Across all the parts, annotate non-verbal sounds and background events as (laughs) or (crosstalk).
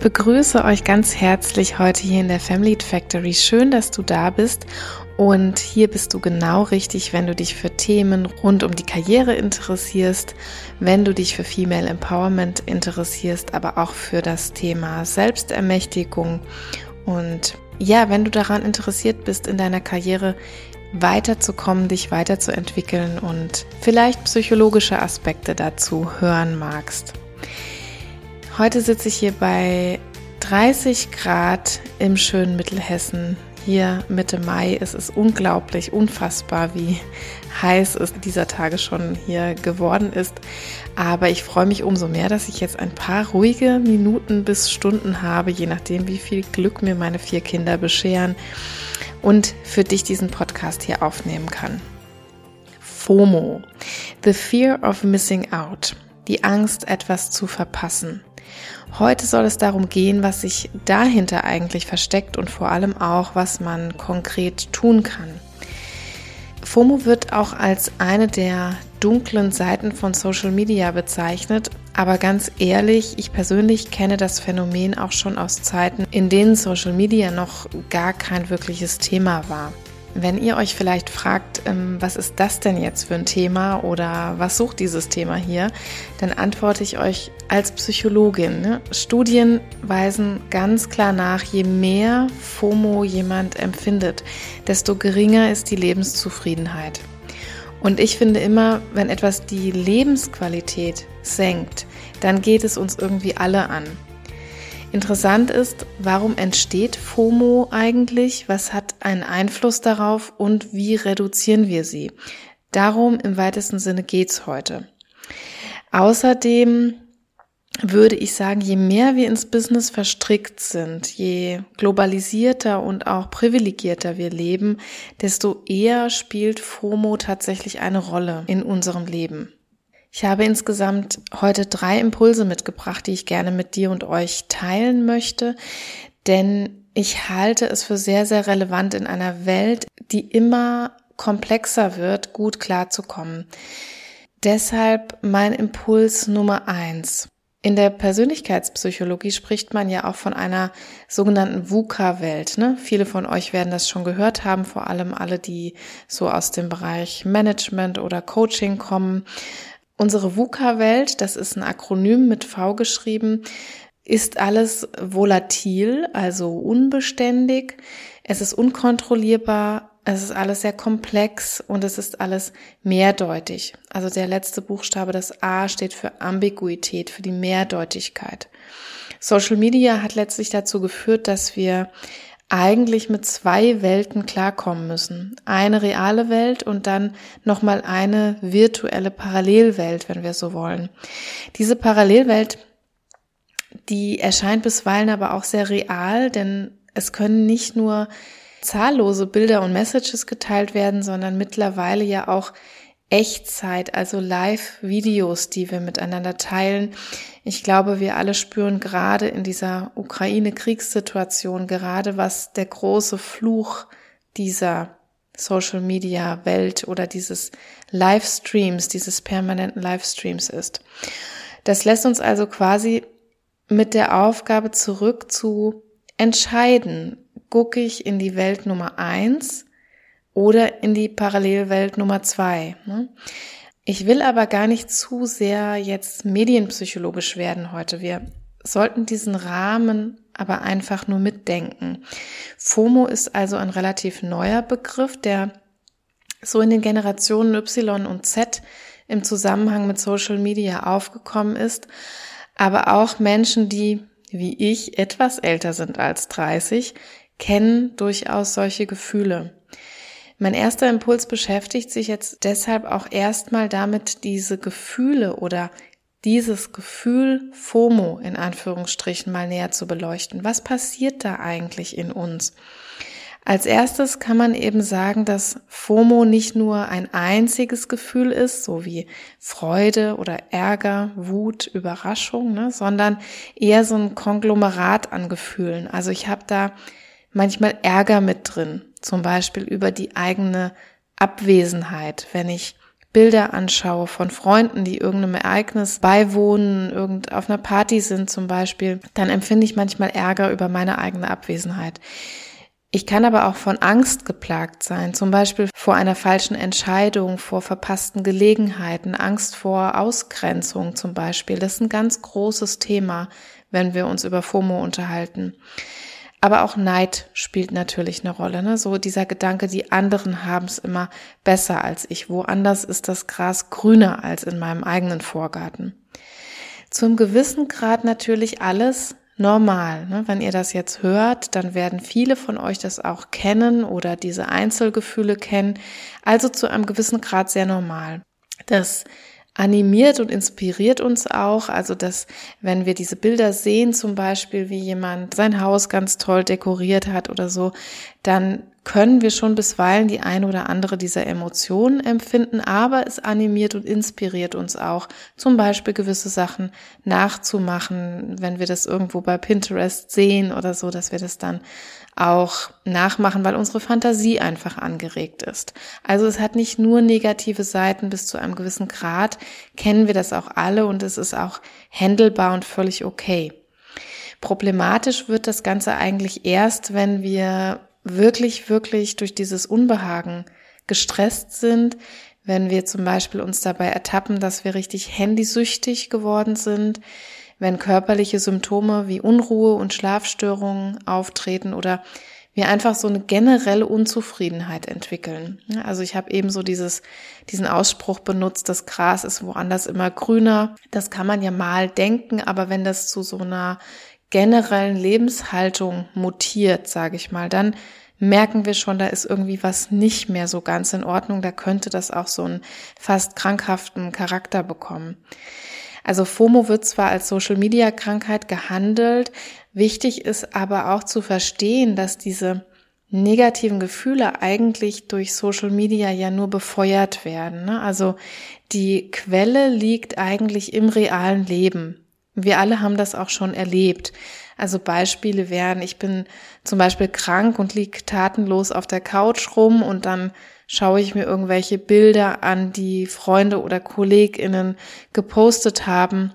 Begrüße euch ganz herzlich heute hier in der Family Factory. Schön, dass du da bist. Und hier bist du genau richtig, wenn du dich für Themen rund um die Karriere interessierst, wenn du dich für Female Empowerment interessierst, aber auch für das Thema Selbstermächtigung. Und ja, wenn du daran interessiert bist, in deiner Karriere weiterzukommen, dich weiterzuentwickeln und vielleicht psychologische Aspekte dazu hören magst. Heute sitze ich hier bei 30 Grad im schönen Mittelhessen. Hier Mitte Mai. Es ist unglaublich, unfassbar, wie heiß es dieser Tage schon hier geworden ist. Aber ich freue mich umso mehr, dass ich jetzt ein paar ruhige Minuten bis Stunden habe, je nachdem, wie viel Glück mir meine vier Kinder bescheren und für dich diesen Podcast hier aufnehmen kann. FOMO, The Fear of Missing Out, die Angst, etwas zu verpassen. Heute soll es darum gehen, was sich dahinter eigentlich versteckt und vor allem auch, was man konkret tun kann. FOMO wird auch als eine der dunklen Seiten von Social Media bezeichnet, aber ganz ehrlich, ich persönlich kenne das Phänomen auch schon aus Zeiten, in denen Social Media noch gar kein wirkliches Thema war. Wenn ihr euch vielleicht fragt, ähm, was ist das denn jetzt für ein Thema oder was sucht dieses Thema hier, dann antworte ich euch als Psychologin. Ne? Studien weisen ganz klar nach, je mehr FOMO jemand empfindet, desto geringer ist die Lebenszufriedenheit. Und ich finde immer, wenn etwas die Lebensqualität senkt, dann geht es uns irgendwie alle an. Interessant ist, warum entsteht FOMO eigentlich? Was hat einen Einfluss darauf und wie reduzieren wir sie? Darum im weitesten Sinne geht's heute. Außerdem würde ich sagen, je mehr wir ins Business verstrickt sind, je globalisierter und auch privilegierter wir leben, desto eher spielt FOMO tatsächlich eine Rolle in unserem Leben. Ich habe insgesamt heute drei Impulse mitgebracht, die ich gerne mit dir und euch teilen möchte, denn ich halte es für sehr, sehr relevant in einer Welt, die immer komplexer wird, gut klarzukommen. Deshalb mein Impuls Nummer eins. In der Persönlichkeitspsychologie spricht man ja auch von einer sogenannten VUCA-Welt. Ne? Viele von euch werden das schon gehört haben, vor allem alle, die so aus dem Bereich Management oder Coaching kommen. Unsere VUCA-Welt, das ist ein Akronym mit V geschrieben, ist alles volatil, also unbeständig. Es ist unkontrollierbar, es ist alles sehr komplex und es ist alles mehrdeutig. Also der letzte Buchstabe, das A, steht für Ambiguität, für die Mehrdeutigkeit. Social Media hat letztlich dazu geführt, dass wir eigentlich mit zwei Welten klarkommen müssen. Eine reale Welt und dann nochmal eine virtuelle Parallelwelt, wenn wir so wollen. Diese Parallelwelt, die erscheint bisweilen aber auch sehr real, denn es können nicht nur zahllose Bilder und Messages geteilt werden, sondern mittlerweile ja auch Echtzeit, also Live-Videos, die wir miteinander teilen. Ich glaube, wir alle spüren gerade in dieser Ukraine-Kriegssituation gerade, was der große Fluch dieser Social Media Welt oder dieses Livestreams, dieses permanenten Livestreams ist. Das lässt uns also quasi mit der Aufgabe zurück zu entscheiden, gucke ich in die Welt Nummer eins oder in die Parallelwelt Nummer zwei. Ne? Ich will aber gar nicht zu sehr jetzt medienpsychologisch werden heute. Wir sollten diesen Rahmen aber einfach nur mitdenken. FOMO ist also ein relativ neuer Begriff, der so in den Generationen Y und Z im Zusammenhang mit Social Media aufgekommen ist, aber auch Menschen, die wie ich etwas älter sind als 30, kennen durchaus solche Gefühle. Mein erster Impuls beschäftigt sich jetzt deshalb auch erstmal damit, diese Gefühle oder dieses Gefühl FOMO in Anführungsstrichen mal näher zu beleuchten. Was passiert da eigentlich in uns? Als erstes kann man eben sagen, dass FOMO nicht nur ein einziges Gefühl ist, so wie Freude oder Ärger, Wut, Überraschung, ne, sondern eher so ein Konglomerat an Gefühlen. Also ich habe da manchmal Ärger mit drin, zum Beispiel über die eigene Abwesenheit, wenn ich Bilder anschaue von Freunden, die irgendeinem Ereignis beiwohnen, irgend auf einer Party sind zum Beispiel, dann empfinde ich manchmal Ärger über meine eigene Abwesenheit. Ich kann aber auch von Angst geplagt sein, zum Beispiel vor einer falschen Entscheidung, vor verpassten Gelegenheiten, Angst vor Ausgrenzung zum Beispiel. Das ist ein ganz großes Thema, wenn wir uns über FOMO unterhalten. Aber auch Neid spielt natürlich eine Rolle. Ne? So dieser Gedanke, die anderen haben es immer besser als ich. Woanders ist das Gras grüner als in meinem eigenen Vorgarten. Zum gewissen Grad natürlich alles normal. Ne? Wenn ihr das jetzt hört, dann werden viele von euch das auch kennen oder diese Einzelgefühle kennen. Also zu einem gewissen Grad sehr normal. Das animiert und inspiriert uns auch. Also, dass wenn wir diese Bilder sehen, zum Beispiel, wie jemand sein Haus ganz toll dekoriert hat oder so, dann können wir schon bisweilen die eine oder andere dieser Emotionen empfinden, aber es animiert und inspiriert uns auch, zum Beispiel gewisse Sachen nachzumachen, wenn wir das irgendwo bei Pinterest sehen oder so, dass wir das dann auch nachmachen, weil unsere Fantasie einfach angeregt ist. Also es hat nicht nur negative Seiten bis zu einem gewissen Grad, kennen wir das auch alle und es ist auch händelbar und völlig okay. Problematisch wird das Ganze eigentlich erst, wenn wir wirklich, wirklich durch dieses Unbehagen gestresst sind, wenn wir zum Beispiel uns dabei ertappen, dass wir richtig handysüchtig geworden sind, wenn körperliche Symptome wie Unruhe und Schlafstörungen auftreten oder wir einfach so eine generelle Unzufriedenheit entwickeln. Also ich habe eben so dieses, diesen Ausspruch benutzt, das Gras ist woanders immer grüner. Das kann man ja mal denken, aber wenn das zu so einer generellen Lebenshaltung mutiert, sage ich mal, dann merken wir schon, da ist irgendwie was nicht mehr so ganz in Ordnung. Da könnte das auch so einen fast krankhaften Charakter bekommen. Also FOMO wird zwar als Social-Media-Krankheit gehandelt, wichtig ist aber auch zu verstehen, dass diese negativen Gefühle eigentlich durch Social Media ja nur befeuert werden. Ne? Also die Quelle liegt eigentlich im realen Leben. Wir alle haben das auch schon erlebt. Also Beispiele wären, ich bin zum Beispiel krank und lieg tatenlos auf der Couch rum und dann schaue ich mir irgendwelche Bilder an, die Freunde oder KollegInnen gepostet haben.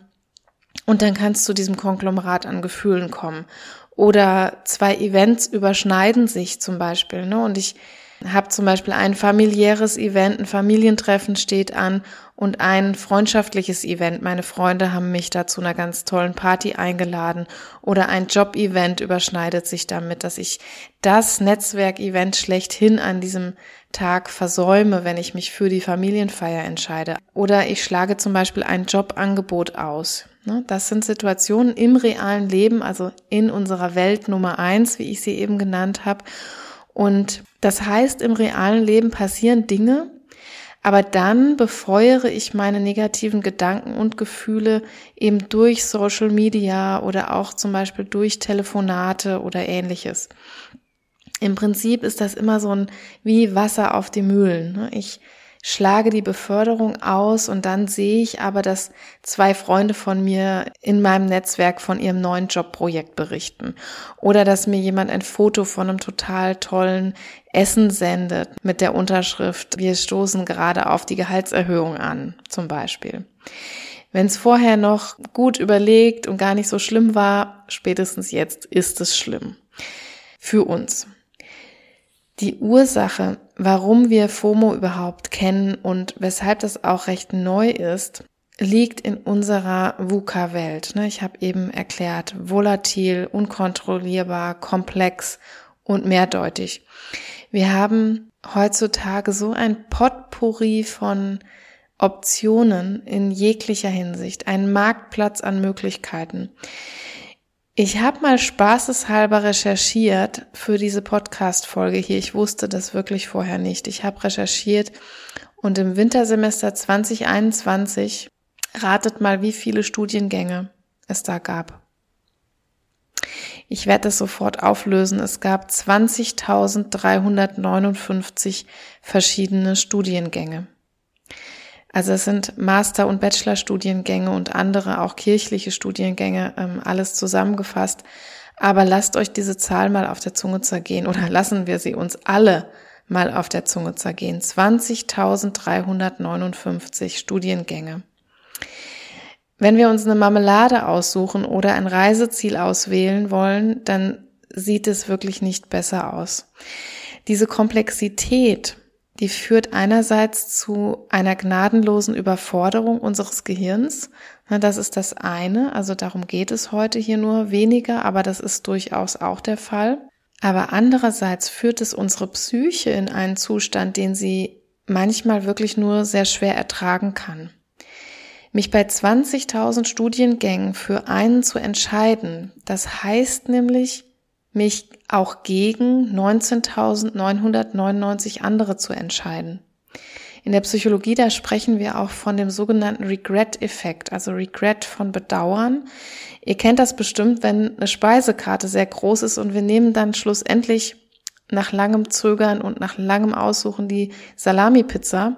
Und dann kannst du zu diesem Konglomerat an Gefühlen kommen. Oder zwei Events überschneiden sich zum Beispiel. Ne? Und ich habe zum Beispiel ein familiäres Event, ein Familientreffen steht an und ein freundschaftliches Event. Meine Freunde haben mich da zu einer ganz tollen Party eingeladen oder ein Job-Event überschneidet sich damit, dass ich das Netzwerk-Event schlechthin an diesem Tag versäume, wenn ich mich für die Familienfeier entscheide. Oder ich schlage zum Beispiel ein Jobangebot aus. Ne, das sind Situationen im realen Leben, also in unserer Welt Nummer eins, wie ich sie eben genannt habe. Und das heißt, im realen Leben passieren Dinge, aber dann befeuere ich meine negativen Gedanken und Gefühle eben durch Social Media oder auch zum Beispiel durch Telefonate oder ähnliches. Im Prinzip ist das immer so ein wie Wasser auf die Mühlen. Ne? Ich schlage die Beförderung aus und dann sehe ich aber, dass zwei Freunde von mir in meinem Netzwerk von ihrem neuen Jobprojekt berichten oder dass mir jemand ein Foto von einem total tollen Essen sendet mit der Unterschrift, wir stoßen gerade auf die Gehaltserhöhung an, zum Beispiel. Wenn es vorher noch gut überlegt und gar nicht so schlimm war, spätestens jetzt ist es schlimm. Für uns. Die Ursache, warum wir FOMO überhaupt kennen und weshalb das auch recht neu ist, liegt in unserer VUCA-Welt. Ne? Ich habe eben erklärt, volatil, unkontrollierbar, komplex und mehrdeutig. Wir haben heutzutage so ein Potpourri von Optionen in jeglicher Hinsicht, einen Marktplatz an Möglichkeiten. Ich habe mal spaßeshalber recherchiert für diese Podcast-Folge hier. Ich wusste das wirklich vorher nicht. Ich habe recherchiert und im Wintersemester 2021 ratet mal, wie viele Studiengänge es da gab. Ich werde das sofort auflösen. Es gab 20.359 verschiedene Studiengänge. Also es sind Master- und Bachelorstudiengänge und andere auch kirchliche Studiengänge, ähm, alles zusammengefasst. Aber lasst euch diese Zahl mal auf der Zunge zergehen oder (laughs) lassen wir sie uns alle mal auf der Zunge zergehen. 20.359 Studiengänge. Wenn wir uns eine Marmelade aussuchen oder ein Reiseziel auswählen wollen, dann sieht es wirklich nicht besser aus. Diese Komplexität, die führt einerseits zu einer gnadenlosen Überforderung unseres Gehirns. Das ist das eine, also darum geht es heute hier nur weniger, aber das ist durchaus auch der Fall. Aber andererseits führt es unsere Psyche in einen Zustand, den sie manchmal wirklich nur sehr schwer ertragen kann. Mich bei 20.000 Studiengängen für einen zu entscheiden, das heißt nämlich, mich auch gegen 19.999 andere zu entscheiden. In der Psychologie, da sprechen wir auch von dem sogenannten Regret-Effekt, also Regret von Bedauern. Ihr kennt das bestimmt, wenn eine Speisekarte sehr groß ist und wir nehmen dann schlussendlich nach langem Zögern und nach langem Aussuchen die Salami-Pizza,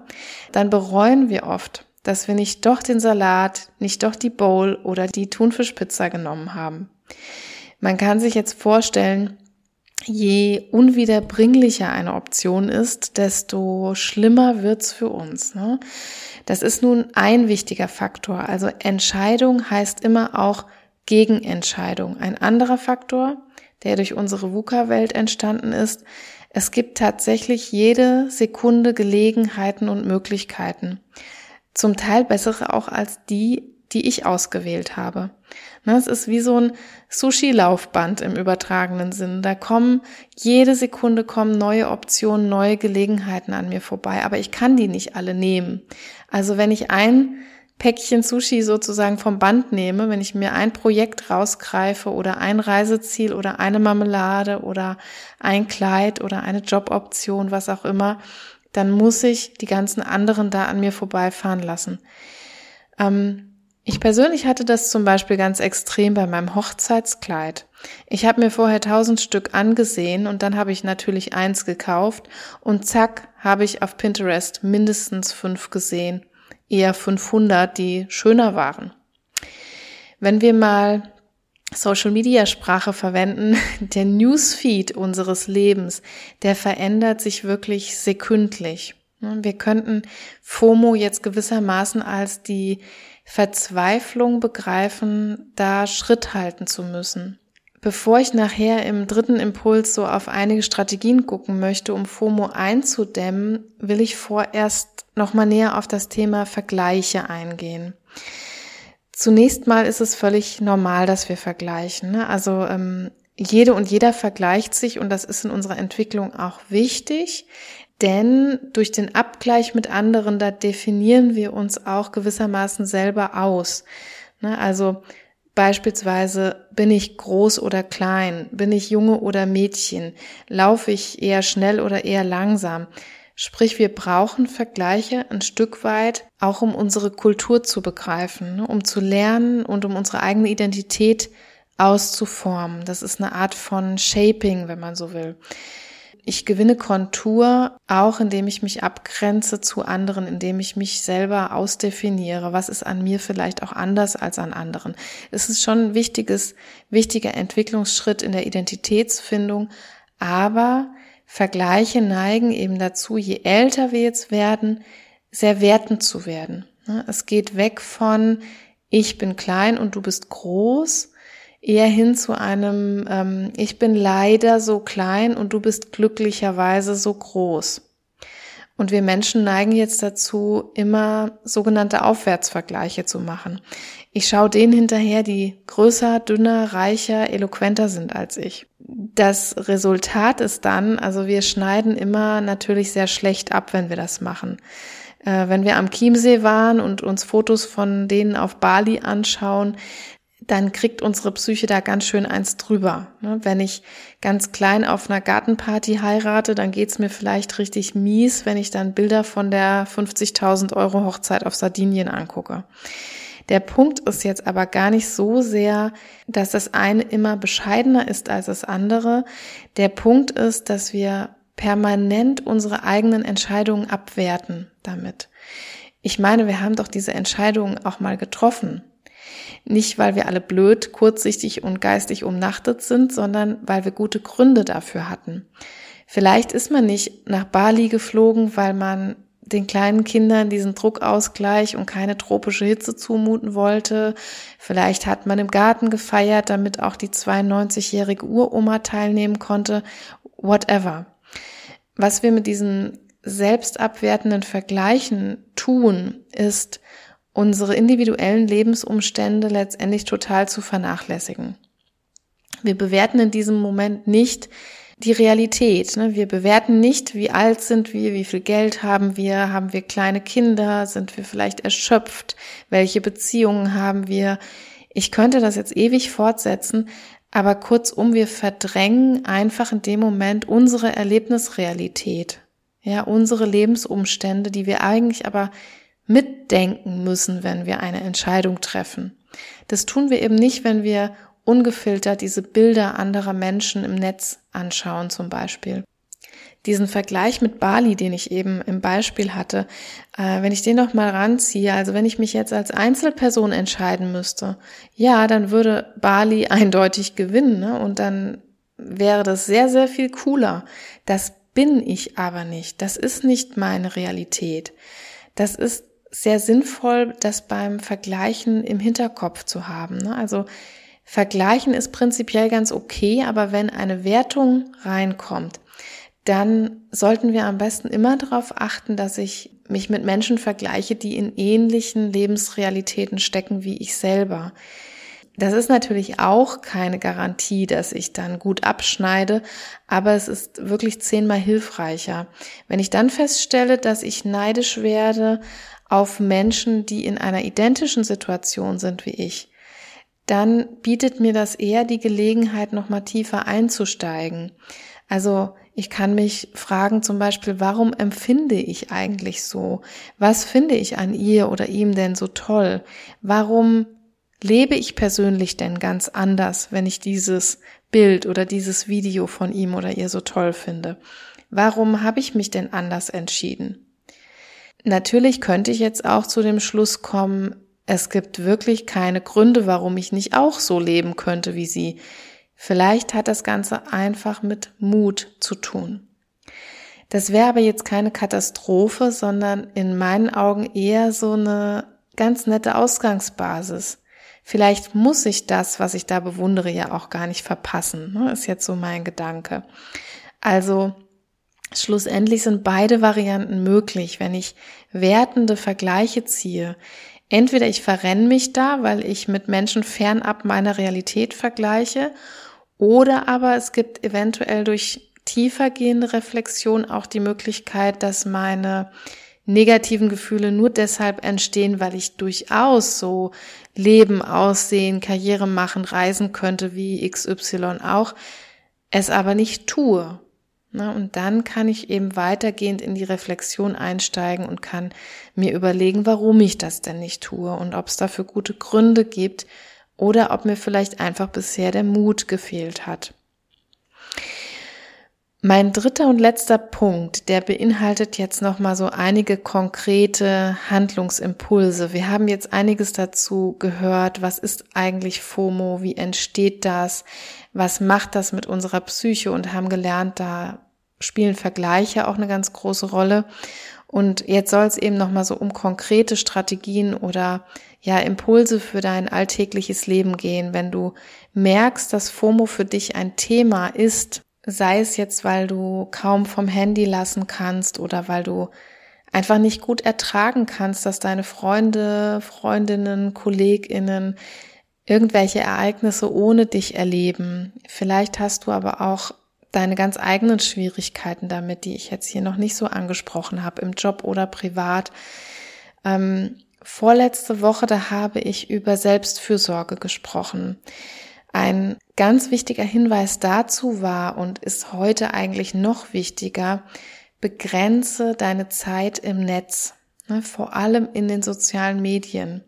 dann bereuen wir oft, dass wir nicht doch den Salat, nicht doch die Bowl oder die Thunfischpizza genommen haben. Man kann sich jetzt vorstellen, je unwiederbringlicher eine Option ist, desto schlimmer wird's für uns. Ne? Das ist nun ein wichtiger Faktor. Also Entscheidung heißt immer auch Gegenentscheidung. Ein anderer Faktor, der durch unsere VUCA-Welt entstanden ist, es gibt tatsächlich jede Sekunde Gelegenheiten und Möglichkeiten zum Teil bessere auch als die, die ich ausgewählt habe. Ne, es ist wie so ein Sushi-Laufband im übertragenen Sinn. Da kommen, jede Sekunde kommen neue Optionen, neue Gelegenheiten an mir vorbei, aber ich kann die nicht alle nehmen. Also wenn ich ein Päckchen Sushi sozusagen vom Band nehme, wenn ich mir ein Projekt rausgreife oder ein Reiseziel oder eine Marmelade oder ein Kleid oder eine Joboption, was auch immer, dann muss ich die ganzen anderen da an mir vorbeifahren lassen. Ähm, ich persönlich hatte das zum Beispiel ganz extrem bei meinem Hochzeitskleid. Ich habe mir vorher tausend Stück angesehen und dann habe ich natürlich eins gekauft und zack habe ich auf Pinterest mindestens fünf gesehen, eher 500, die schöner waren. Wenn wir mal Social Media Sprache verwenden, (laughs) der Newsfeed unseres Lebens, der verändert sich wirklich sekündlich. Wir könnten FOMO jetzt gewissermaßen als die Verzweiflung begreifen, da Schritt halten zu müssen. Bevor ich nachher im dritten Impuls so auf einige Strategien gucken möchte, um FOMO einzudämmen, will ich vorerst nochmal näher auf das Thema Vergleiche eingehen. Zunächst mal ist es völlig normal, dass wir vergleichen. Ne? Also ähm, jede und jeder vergleicht sich und das ist in unserer Entwicklung auch wichtig, denn durch den Abgleich mit anderen, da definieren wir uns auch gewissermaßen selber aus. Ne? Also Beispielsweise bin ich groß oder klein, bin ich Junge oder Mädchen, laufe ich eher schnell oder eher langsam. Sprich, wir brauchen Vergleiche ein Stück weit, auch um unsere Kultur zu begreifen, ne? um zu lernen und um unsere eigene Identität auszuformen. Das ist eine Art von Shaping, wenn man so will. Ich gewinne Kontur auch, indem ich mich abgrenze zu anderen, indem ich mich selber ausdefiniere. Was ist an mir vielleicht auch anders als an anderen? Es ist schon ein wichtiges, wichtiger Entwicklungsschritt in der Identitätsfindung, aber Vergleiche neigen eben dazu, je älter wir jetzt werden, sehr wertend zu werden. Es geht weg von ich bin klein und du bist groß, eher hin zu einem ähm, ich bin leider so klein und du bist glücklicherweise so groß. Und wir Menschen neigen jetzt dazu, immer sogenannte Aufwärtsvergleiche zu machen. Ich schaue denen hinterher, die größer, dünner, reicher, eloquenter sind als ich. Das Resultat ist dann, also wir schneiden immer natürlich sehr schlecht ab, wenn wir das machen. Äh, wenn wir am Chiemsee waren und uns Fotos von denen auf Bali anschauen, dann kriegt unsere Psyche da ganz schön eins drüber. Ne? Wenn ich ganz klein auf einer Gartenparty heirate, dann geht's mir vielleicht richtig mies, wenn ich dann Bilder von der 50.000 Euro Hochzeit auf Sardinien angucke. Der Punkt ist jetzt aber gar nicht so sehr, dass das eine immer bescheidener ist als das andere. Der Punkt ist, dass wir permanent unsere eigenen Entscheidungen abwerten damit. Ich meine, wir haben doch diese Entscheidungen auch mal getroffen. Nicht, weil wir alle blöd, kurzsichtig und geistig umnachtet sind, sondern weil wir gute Gründe dafür hatten. Vielleicht ist man nicht nach Bali geflogen, weil man den kleinen Kindern diesen Druckausgleich und keine tropische Hitze zumuten wollte. Vielleicht hat man im Garten gefeiert, damit auch die 92-jährige Uroma teilnehmen konnte. Whatever. Was wir mit diesen selbstabwertenden Vergleichen tun, ist, unsere individuellen Lebensumstände letztendlich total zu vernachlässigen. Wir bewerten in diesem Moment nicht die Realität. Ne? Wir bewerten nicht, wie alt sind wir, wie viel Geld haben wir, haben wir kleine Kinder, sind wir vielleicht erschöpft, welche Beziehungen haben wir. Ich könnte das jetzt ewig fortsetzen, aber kurzum, wir verdrängen einfach in dem Moment unsere Erlebnisrealität, ja, unsere Lebensumstände, die wir eigentlich aber mitdenken müssen, wenn wir eine Entscheidung treffen. Das tun wir eben nicht, wenn wir ungefiltert diese Bilder anderer Menschen im Netz anschauen zum Beispiel. Diesen Vergleich mit Bali, den ich eben im Beispiel hatte, äh, wenn ich den noch mal ranziehe, also wenn ich mich jetzt als Einzelperson entscheiden müsste, ja, dann würde Bali (laughs) eindeutig gewinnen ne? und dann wäre das sehr, sehr viel cooler. Das bin ich aber nicht. Das ist nicht meine Realität. Das ist sehr sinnvoll, das beim Vergleichen im Hinterkopf zu haben. Ne? Also Vergleichen ist prinzipiell ganz okay, aber wenn eine Wertung reinkommt, dann sollten wir am besten immer darauf achten, dass ich mich mit Menschen vergleiche, die in ähnlichen Lebensrealitäten stecken wie ich selber. Das ist natürlich auch keine Garantie, dass ich dann gut abschneide, aber es ist wirklich zehnmal hilfreicher. Wenn ich dann feststelle, dass ich neidisch werde auf Menschen, die in einer identischen Situation sind wie ich, dann bietet mir das eher die Gelegenheit, nochmal tiefer einzusteigen. Also ich kann mich fragen zum Beispiel, warum empfinde ich eigentlich so? Was finde ich an ihr oder ihm denn so toll? Warum lebe ich persönlich denn ganz anders, wenn ich dieses Bild oder dieses Video von ihm oder ihr so toll finde? Warum habe ich mich denn anders entschieden? Natürlich könnte ich jetzt auch zu dem Schluss kommen, es gibt wirklich keine Gründe, warum ich nicht auch so leben könnte wie sie. Vielleicht hat das Ganze einfach mit Mut zu tun. Das wäre aber jetzt keine Katastrophe, sondern in meinen Augen eher so eine ganz nette Ausgangsbasis. Vielleicht muss ich das, was ich da bewundere, ja auch gar nicht verpassen, ne? ist jetzt so mein Gedanke. Also schlussendlich sind beide Varianten möglich, wenn ich wertende Vergleiche ziehe, Entweder ich verrenne mich da, weil ich mit Menschen fernab meiner Realität vergleiche, oder aber es gibt eventuell durch tiefergehende Reflexion auch die Möglichkeit, dass meine negativen Gefühle nur deshalb entstehen, weil ich durchaus so leben, aussehen, Karriere machen, reisen könnte wie XY auch, es aber nicht tue. Ne? Und dann kann ich eben weitergehend in die Reflexion einsteigen und kann mir überlegen, warum ich das denn nicht tue und ob es dafür gute Gründe gibt oder ob mir vielleicht einfach bisher der Mut gefehlt hat. Mein dritter und letzter Punkt, der beinhaltet jetzt nochmal so einige konkrete Handlungsimpulse. Wir haben jetzt einiges dazu gehört. Was ist eigentlich FOMO? Wie entsteht das? Was macht das mit unserer Psyche? Und haben gelernt, da spielen Vergleiche auch eine ganz große Rolle. Und jetzt soll es eben nochmal so um konkrete Strategien oder ja Impulse für dein alltägliches Leben gehen. Wenn du merkst, dass FOMO für dich ein Thema ist, sei es jetzt, weil du kaum vom Handy lassen kannst oder weil du einfach nicht gut ertragen kannst, dass deine Freunde, Freundinnen, Kolleginnen irgendwelche Ereignisse ohne dich erleben. Vielleicht hast du aber auch deine ganz eigenen Schwierigkeiten damit, die ich jetzt hier noch nicht so angesprochen habe, im Job oder privat. Ähm, vorletzte Woche, da habe ich über Selbstfürsorge gesprochen. Ein ganz wichtiger Hinweis dazu war und ist heute eigentlich noch wichtiger, begrenze deine Zeit im Netz, ne, vor allem in den sozialen Medien.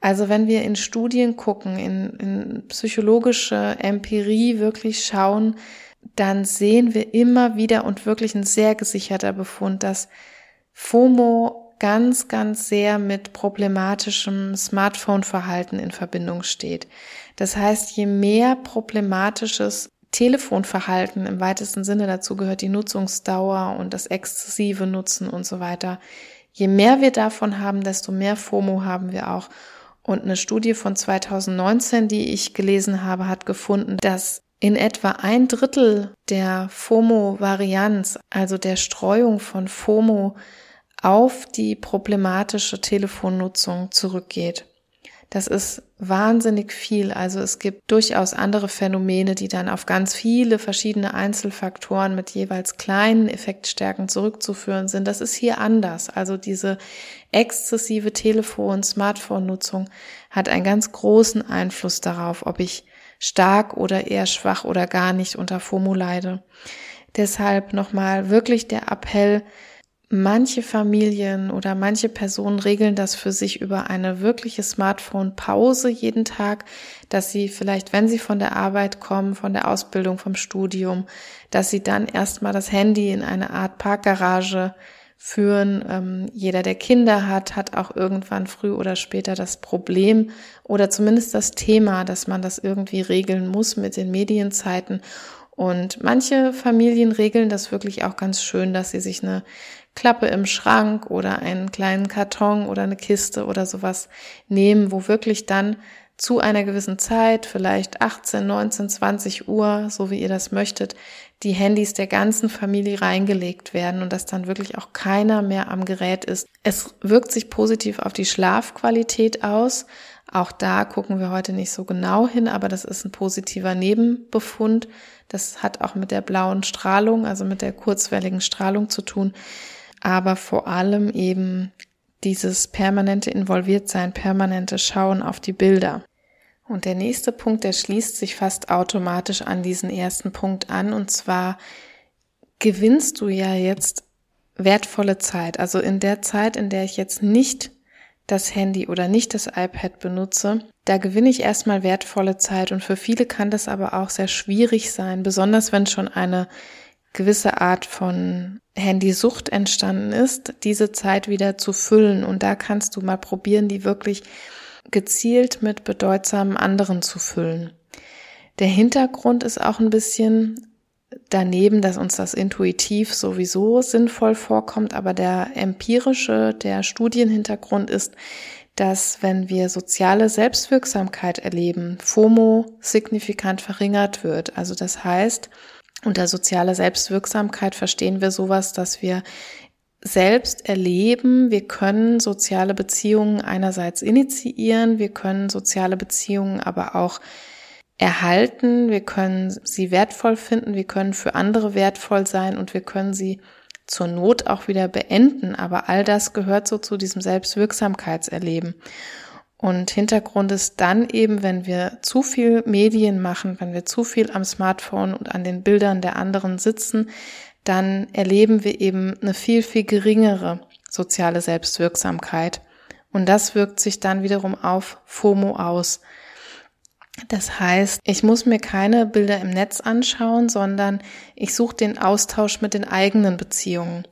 Also wenn wir in Studien gucken, in, in psychologische Empirie wirklich schauen, dann sehen wir immer wieder und wirklich ein sehr gesicherter Befund, dass FOMO ganz, ganz sehr mit problematischem Smartphone-Verhalten in Verbindung steht. Das heißt, je mehr problematisches Telefonverhalten im weitesten Sinne dazu gehört die Nutzungsdauer und das exzessive Nutzen und so weiter. Je mehr wir davon haben, desto mehr FOMO haben wir auch. Und eine Studie von 2019, die ich gelesen habe, hat gefunden, dass in etwa ein Drittel der FOMO-Varianz, also der Streuung von FOMO auf die problematische Telefonnutzung zurückgeht. Das ist wahnsinnig viel. Also es gibt durchaus andere Phänomene, die dann auf ganz viele verschiedene Einzelfaktoren mit jeweils kleinen Effektstärken zurückzuführen sind. Das ist hier anders. Also diese exzessive Telefon-, Smartphone-Nutzung hat einen ganz großen Einfluss darauf, ob ich stark oder eher schwach oder gar nicht unter FOMO leide. Deshalb nochmal wirklich der Appell, Manche Familien oder manche Personen regeln das für sich über eine wirkliche Smartphone-Pause jeden Tag, dass sie vielleicht, wenn sie von der Arbeit kommen, von der Ausbildung, vom Studium, dass sie dann erstmal das Handy in eine Art Parkgarage führen. Ähm, jeder, der Kinder hat, hat auch irgendwann früh oder später das Problem oder zumindest das Thema, dass man das irgendwie regeln muss mit den Medienzeiten. Und manche Familien regeln das wirklich auch ganz schön, dass sie sich eine Klappe im Schrank oder einen kleinen Karton oder eine Kiste oder sowas nehmen, wo wirklich dann zu einer gewissen Zeit, vielleicht 18, 19, 20 Uhr, so wie ihr das möchtet, die Handys der ganzen Familie reingelegt werden und dass dann wirklich auch keiner mehr am Gerät ist. Es wirkt sich positiv auf die Schlafqualität aus. Auch da gucken wir heute nicht so genau hin, aber das ist ein positiver Nebenbefund. Das hat auch mit der blauen Strahlung, also mit der kurzwelligen Strahlung zu tun aber vor allem eben dieses permanente Involviertsein, permanente Schauen auf die Bilder. Und der nächste Punkt, der schließt sich fast automatisch an diesen ersten Punkt an, und zwar gewinnst du ja jetzt wertvolle Zeit. Also in der Zeit, in der ich jetzt nicht das Handy oder nicht das iPad benutze, da gewinne ich erstmal wertvolle Zeit und für viele kann das aber auch sehr schwierig sein, besonders wenn schon eine gewisse Art von Handysucht entstanden ist, diese Zeit wieder zu füllen. Und da kannst du mal probieren, die wirklich gezielt mit bedeutsamen anderen zu füllen. Der Hintergrund ist auch ein bisschen daneben, dass uns das intuitiv sowieso sinnvoll vorkommt, aber der empirische, der Studienhintergrund ist, dass wenn wir soziale Selbstwirksamkeit erleben, FOMO signifikant verringert wird. Also das heißt, unter sozialer Selbstwirksamkeit verstehen wir sowas, dass wir selbst erleben, wir können soziale Beziehungen einerseits initiieren, wir können soziale Beziehungen aber auch erhalten, wir können sie wertvoll finden, wir können für andere wertvoll sein und wir können sie zur Not auch wieder beenden. Aber all das gehört so zu diesem Selbstwirksamkeitserleben. Und Hintergrund ist dann eben, wenn wir zu viel Medien machen, wenn wir zu viel am Smartphone und an den Bildern der anderen sitzen, dann erleben wir eben eine viel, viel geringere soziale Selbstwirksamkeit. Und das wirkt sich dann wiederum auf FOMO aus. Das heißt, ich muss mir keine Bilder im Netz anschauen, sondern ich suche den Austausch mit den eigenen Beziehungen.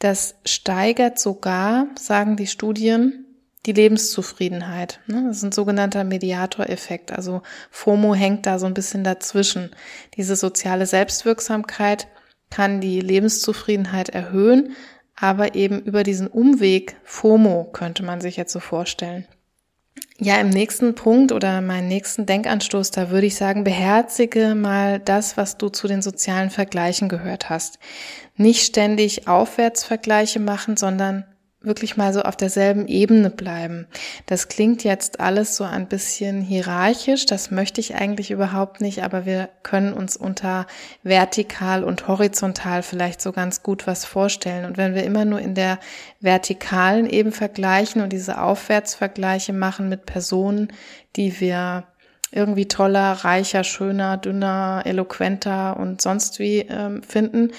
Das steigert sogar, sagen die Studien, die Lebenszufriedenheit. Ne? Das ist ein sogenannter Mediatoreffekt. Also FOMO hängt da so ein bisschen dazwischen. Diese soziale Selbstwirksamkeit kann die Lebenszufriedenheit erhöhen, aber eben über diesen Umweg FOMO könnte man sich jetzt so vorstellen. Ja, im nächsten Punkt oder meinen nächsten Denkanstoß, da würde ich sagen, beherzige mal das, was du zu den sozialen Vergleichen gehört hast. Nicht ständig Aufwärtsvergleiche machen, sondern wirklich mal so auf derselben Ebene bleiben. Das klingt jetzt alles so ein bisschen hierarchisch, das möchte ich eigentlich überhaupt nicht, aber wir können uns unter vertikal und horizontal vielleicht so ganz gut was vorstellen. Und wenn wir immer nur in der vertikalen eben vergleichen und diese Aufwärtsvergleiche machen mit Personen, die wir irgendwie toller, reicher, schöner, dünner, eloquenter und sonst wie ähm, finden,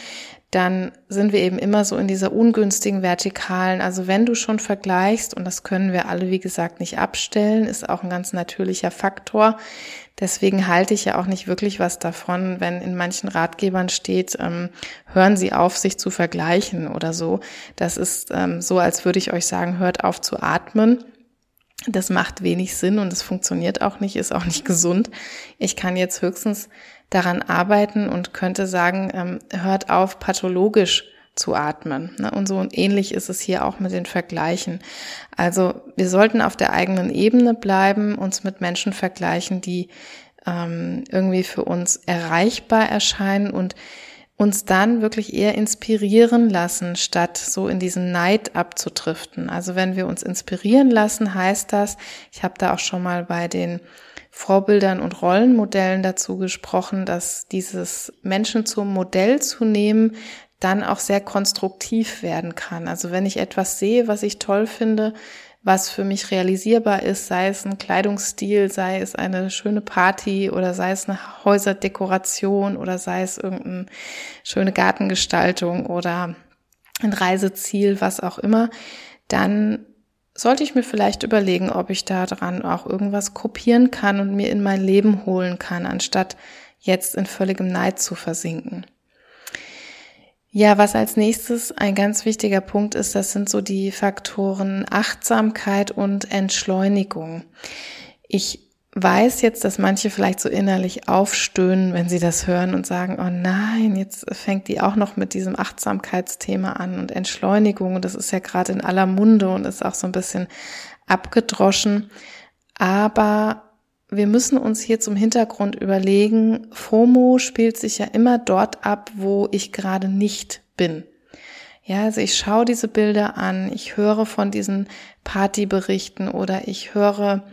dann sind wir eben immer so in dieser ungünstigen Vertikalen. Also wenn du schon vergleichst, und das können wir alle, wie gesagt, nicht abstellen, ist auch ein ganz natürlicher Faktor. Deswegen halte ich ja auch nicht wirklich was davon, wenn in manchen Ratgebern steht, ähm, hören Sie auf, sich zu vergleichen oder so. Das ist ähm, so, als würde ich euch sagen, hört auf zu atmen. Das macht wenig Sinn und es funktioniert auch nicht, ist auch nicht (laughs) gesund. Ich kann jetzt höchstens daran arbeiten und könnte sagen, ähm, hört auf, pathologisch zu atmen. Ne? Und so ähnlich ist es hier auch mit den Vergleichen. Also wir sollten auf der eigenen Ebene bleiben, uns mit Menschen vergleichen, die ähm, irgendwie für uns erreichbar erscheinen und uns dann wirklich eher inspirieren lassen, statt so in diesen Neid abzudriften. Also wenn wir uns inspirieren lassen, heißt das, ich habe da auch schon mal bei den Vorbildern und Rollenmodellen dazu gesprochen, dass dieses Menschen zum Modell zu nehmen, dann auch sehr konstruktiv werden kann. Also wenn ich etwas sehe, was ich toll finde, was für mich realisierbar ist, sei es ein Kleidungsstil, sei es eine schöne Party oder sei es eine Häuserdekoration oder sei es irgendeine schöne Gartengestaltung oder ein Reiseziel, was auch immer, dann sollte ich mir vielleicht überlegen, ob ich da dran auch irgendwas kopieren kann und mir in mein Leben holen kann, anstatt jetzt in völligem Neid zu versinken. Ja, was als nächstes ein ganz wichtiger Punkt ist, das sind so die Faktoren Achtsamkeit und Entschleunigung. Ich weiß jetzt, dass manche vielleicht so innerlich aufstöhnen, wenn sie das hören und sagen, oh nein, jetzt fängt die auch noch mit diesem Achtsamkeitsthema an und Entschleunigung. Und das ist ja gerade in aller Munde und ist auch so ein bisschen abgedroschen. Aber wir müssen uns hier zum Hintergrund überlegen, FOMO spielt sich ja immer dort ab, wo ich gerade nicht bin. Ja, also ich schaue diese Bilder an, ich höre von diesen Partyberichten oder ich höre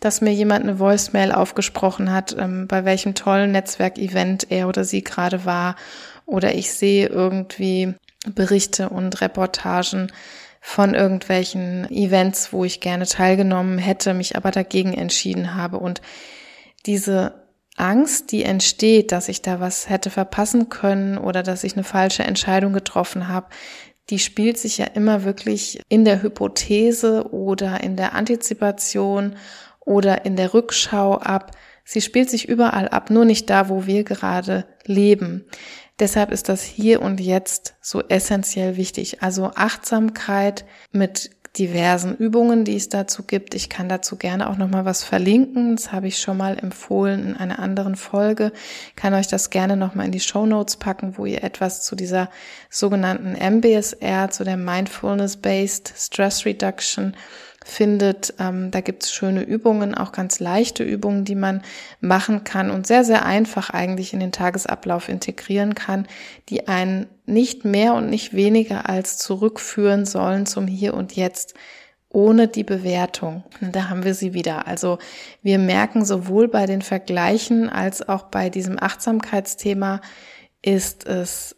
dass mir jemand eine Voicemail aufgesprochen hat, ähm, bei welchem tollen Netzwerkevent er oder sie gerade war. Oder ich sehe irgendwie Berichte und Reportagen von irgendwelchen Events, wo ich gerne teilgenommen hätte, mich aber dagegen entschieden habe. Und diese Angst, die entsteht, dass ich da was hätte verpassen können oder dass ich eine falsche Entscheidung getroffen habe, die spielt sich ja immer wirklich in der Hypothese oder in der Antizipation oder in der Rückschau ab. Sie spielt sich überall ab, nur nicht da, wo wir gerade leben. Deshalb ist das hier und jetzt so essentiell wichtig. Also Achtsamkeit mit diversen Übungen, die es dazu gibt. Ich kann dazu gerne auch noch mal was verlinken. Das habe ich schon mal empfohlen in einer anderen Folge. kann euch das gerne noch mal in die Show Notes packen, wo ihr etwas zu dieser sogenannten MBSR, zu der Mindfulness Based Stress Reduction findet. Ähm, da gibt's schöne Übungen, auch ganz leichte Übungen, die man machen kann und sehr, sehr einfach eigentlich in den Tagesablauf integrieren kann, die einen nicht mehr und nicht weniger als zurückführen sollen zum Hier und Jetzt ohne die Bewertung. Da haben wir sie wieder. Also wir merken sowohl bei den Vergleichen als auch bei diesem Achtsamkeitsthema ist es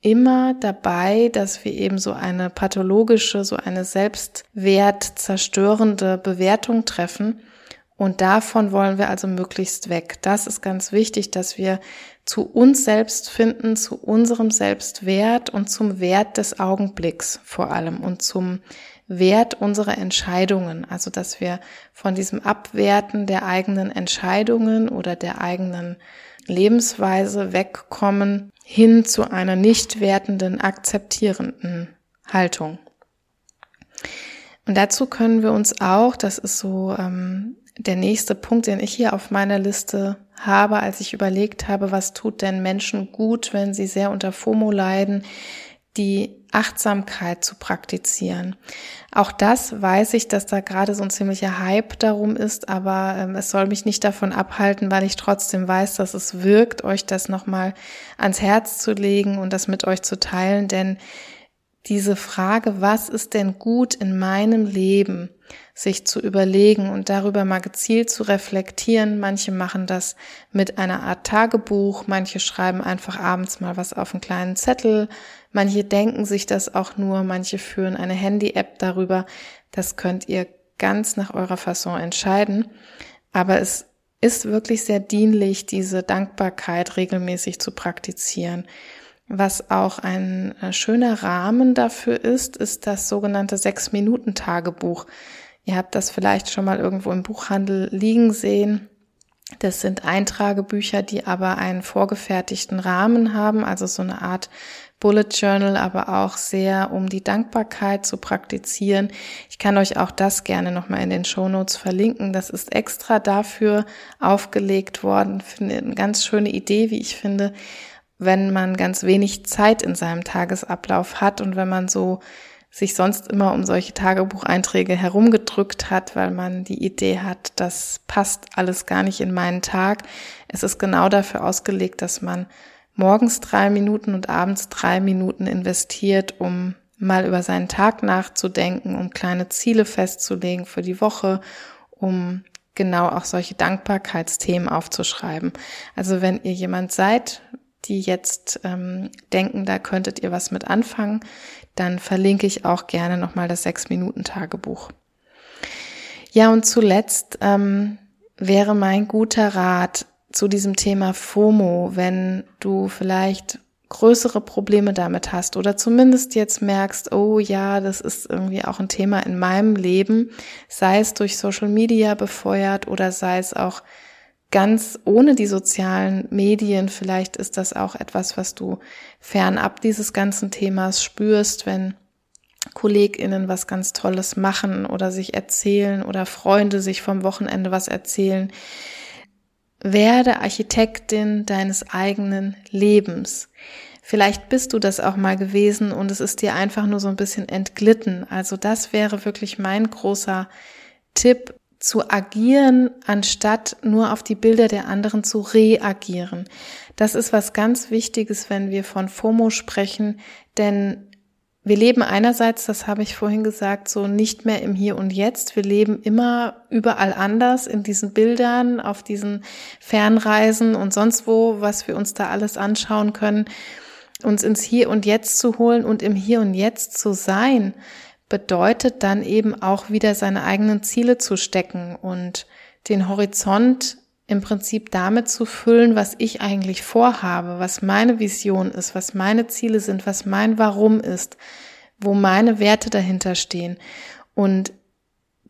immer dabei, dass wir eben so eine pathologische, so eine selbstwertzerstörende Bewertung treffen. Und davon wollen wir also möglichst weg. Das ist ganz wichtig, dass wir zu uns selbst finden, zu unserem Selbstwert und zum Wert des Augenblicks vor allem und zum Wert unserer Entscheidungen. Also, dass wir von diesem Abwerten der eigenen Entscheidungen oder der eigenen Lebensweise wegkommen hin zu einer nicht wertenden, akzeptierenden Haltung. Und dazu können wir uns auch, das ist so ähm, der nächste Punkt, den ich hier auf meiner Liste habe, als ich überlegt habe, was tut denn Menschen gut, wenn sie sehr unter FOMO leiden, die Achtsamkeit zu praktizieren. Auch das weiß ich, dass da gerade so ein ziemlicher Hype darum ist, aber ähm, es soll mich nicht davon abhalten, weil ich trotzdem weiß, dass es wirkt, euch das nochmal ans Herz zu legen und das mit euch zu teilen, denn diese Frage, was ist denn gut in meinem Leben, sich zu überlegen und darüber mal gezielt zu reflektieren. Manche machen das mit einer Art Tagebuch, manche schreiben einfach abends mal was auf einen kleinen Zettel, manche denken sich das auch nur, manche führen eine Handy-App darüber. Das könnt ihr ganz nach eurer Fasson entscheiden. Aber es ist wirklich sehr dienlich, diese Dankbarkeit regelmäßig zu praktizieren. Was auch ein äh, schöner Rahmen dafür ist, ist das sogenannte Sechs-Minuten-Tagebuch. Ihr habt das vielleicht schon mal irgendwo im Buchhandel liegen sehen. Das sind Eintragebücher, die aber einen vorgefertigten Rahmen haben, also so eine Art Bullet Journal, aber auch sehr, um die Dankbarkeit zu praktizieren. Ich kann euch auch das gerne nochmal in den Show Notes verlinken. Das ist extra dafür aufgelegt worden. Finde eine ganz schöne Idee, wie ich finde, wenn man ganz wenig Zeit in seinem Tagesablauf hat und wenn man so sich sonst immer um solche Tagebucheinträge herumgedrückt hat, weil man die Idee hat, das passt alles gar nicht in meinen Tag. Es ist genau dafür ausgelegt, dass man morgens drei Minuten und abends drei Minuten investiert, um mal über seinen Tag nachzudenken, um kleine Ziele festzulegen für die Woche, um genau auch solche Dankbarkeitsthemen aufzuschreiben. Also wenn ihr jemand seid, die jetzt ähm, denken, da könntet ihr was mit anfangen, dann verlinke ich auch gerne nochmal das Sechs-Minuten-Tagebuch. Ja, und zuletzt ähm, wäre mein guter Rat, zu diesem Thema FOMO, wenn du vielleicht größere Probleme damit hast oder zumindest jetzt merkst, oh ja, das ist irgendwie auch ein Thema in meinem Leben, sei es durch Social Media befeuert oder sei es auch ganz ohne die sozialen Medien. Vielleicht ist das auch etwas, was du fernab dieses ganzen Themas spürst, wenn KollegInnen was ganz Tolles machen oder sich erzählen oder Freunde sich vom Wochenende was erzählen werde Architektin deines eigenen Lebens. Vielleicht bist du das auch mal gewesen und es ist dir einfach nur so ein bisschen entglitten. Also das wäre wirklich mein großer Tipp, zu agieren, anstatt nur auf die Bilder der anderen zu reagieren. Das ist was ganz Wichtiges, wenn wir von FOMO sprechen, denn wir leben einerseits, das habe ich vorhin gesagt, so nicht mehr im Hier und Jetzt. Wir leben immer überall anders in diesen Bildern, auf diesen Fernreisen und sonst wo, was wir uns da alles anschauen können. Uns ins Hier und Jetzt zu holen und im Hier und Jetzt zu sein, bedeutet dann eben auch wieder seine eigenen Ziele zu stecken und den Horizont im Prinzip damit zu füllen, was ich eigentlich vorhabe, was meine Vision ist, was meine Ziele sind, was mein Warum ist, wo meine Werte dahinter stehen. Und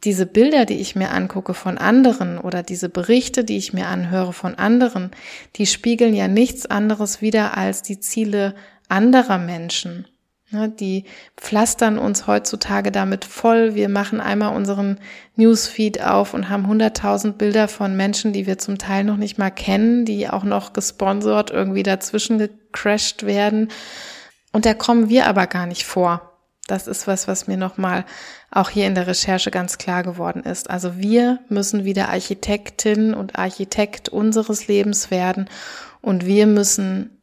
diese Bilder, die ich mir angucke von anderen oder diese Berichte, die ich mir anhöre von anderen, die spiegeln ja nichts anderes wieder als die Ziele anderer Menschen. Ne, die pflastern uns heutzutage damit voll. Wir machen einmal unseren Newsfeed auf und haben hunderttausend Bilder von Menschen, die wir zum Teil noch nicht mal kennen, die auch noch gesponsert irgendwie dazwischen gecrashed werden. Und da kommen wir aber gar nicht vor. Das ist was, was mir nochmal auch hier in der Recherche ganz klar geworden ist. Also wir müssen wieder Architektin und Architekt unseres Lebens werden und wir müssen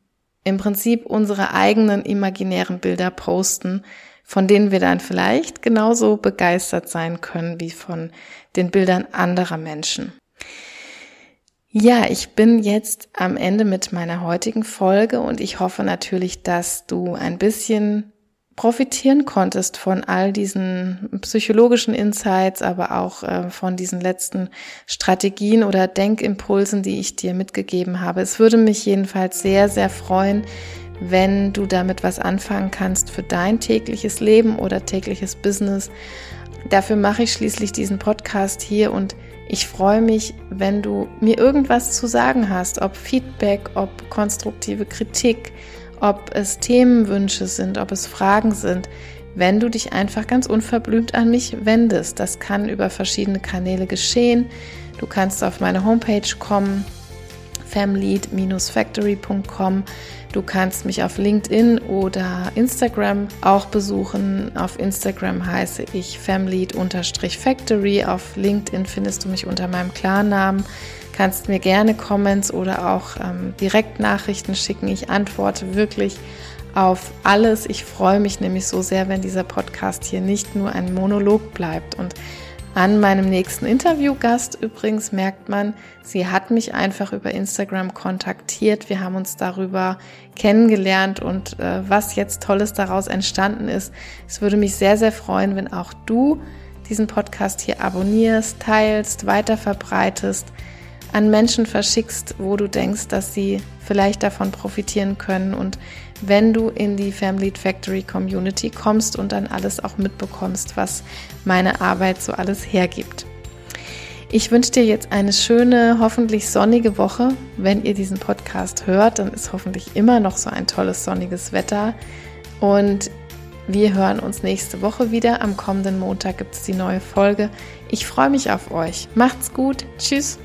im Prinzip unsere eigenen imaginären Bilder posten, von denen wir dann vielleicht genauso begeistert sein können wie von den Bildern anderer Menschen. Ja, ich bin jetzt am Ende mit meiner heutigen Folge und ich hoffe natürlich, dass du ein bisschen profitieren konntest von all diesen psychologischen Insights, aber auch äh, von diesen letzten Strategien oder Denkimpulsen, die ich dir mitgegeben habe. Es würde mich jedenfalls sehr, sehr freuen, wenn du damit was anfangen kannst für dein tägliches Leben oder tägliches Business. Dafür mache ich schließlich diesen Podcast hier und ich freue mich, wenn du mir irgendwas zu sagen hast, ob Feedback, ob konstruktive Kritik, ob es Themenwünsche sind, ob es Fragen sind, wenn du dich einfach ganz unverblümt an mich wendest. Das kann über verschiedene Kanäle geschehen. Du kannst auf meine Homepage kommen, famlead-factory.com. Du kannst mich auf LinkedIn oder Instagram auch besuchen. Auf Instagram heiße ich famlead-factory. Auf LinkedIn findest du mich unter meinem Klarnamen kannst mir gerne Comments oder auch ähm, Direktnachrichten schicken. Ich antworte wirklich auf alles. Ich freue mich nämlich so sehr, wenn dieser Podcast hier nicht nur ein Monolog bleibt. Und an meinem nächsten Interviewgast übrigens merkt man, sie hat mich einfach über Instagram kontaktiert. Wir haben uns darüber kennengelernt und äh, was jetzt Tolles daraus entstanden ist. Es würde mich sehr, sehr freuen, wenn auch du diesen Podcast hier abonnierst, teilst, weiter verbreitest an Menschen verschickst, wo du denkst, dass sie vielleicht davon profitieren können und wenn du in die Family Factory Community kommst und dann alles auch mitbekommst, was meine Arbeit so alles hergibt. Ich wünsche dir jetzt eine schöne, hoffentlich sonnige Woche. Wenn ihr diesen Podcast hört, dann ist hoffentlich immer noch so ein tolles sonniges Wetter. Und wir hören uns nächste Woche wieder. Am kommenden Montag gibt es die neue Folge. Ich freue mich auf euch. Macht's gut. Tschüss.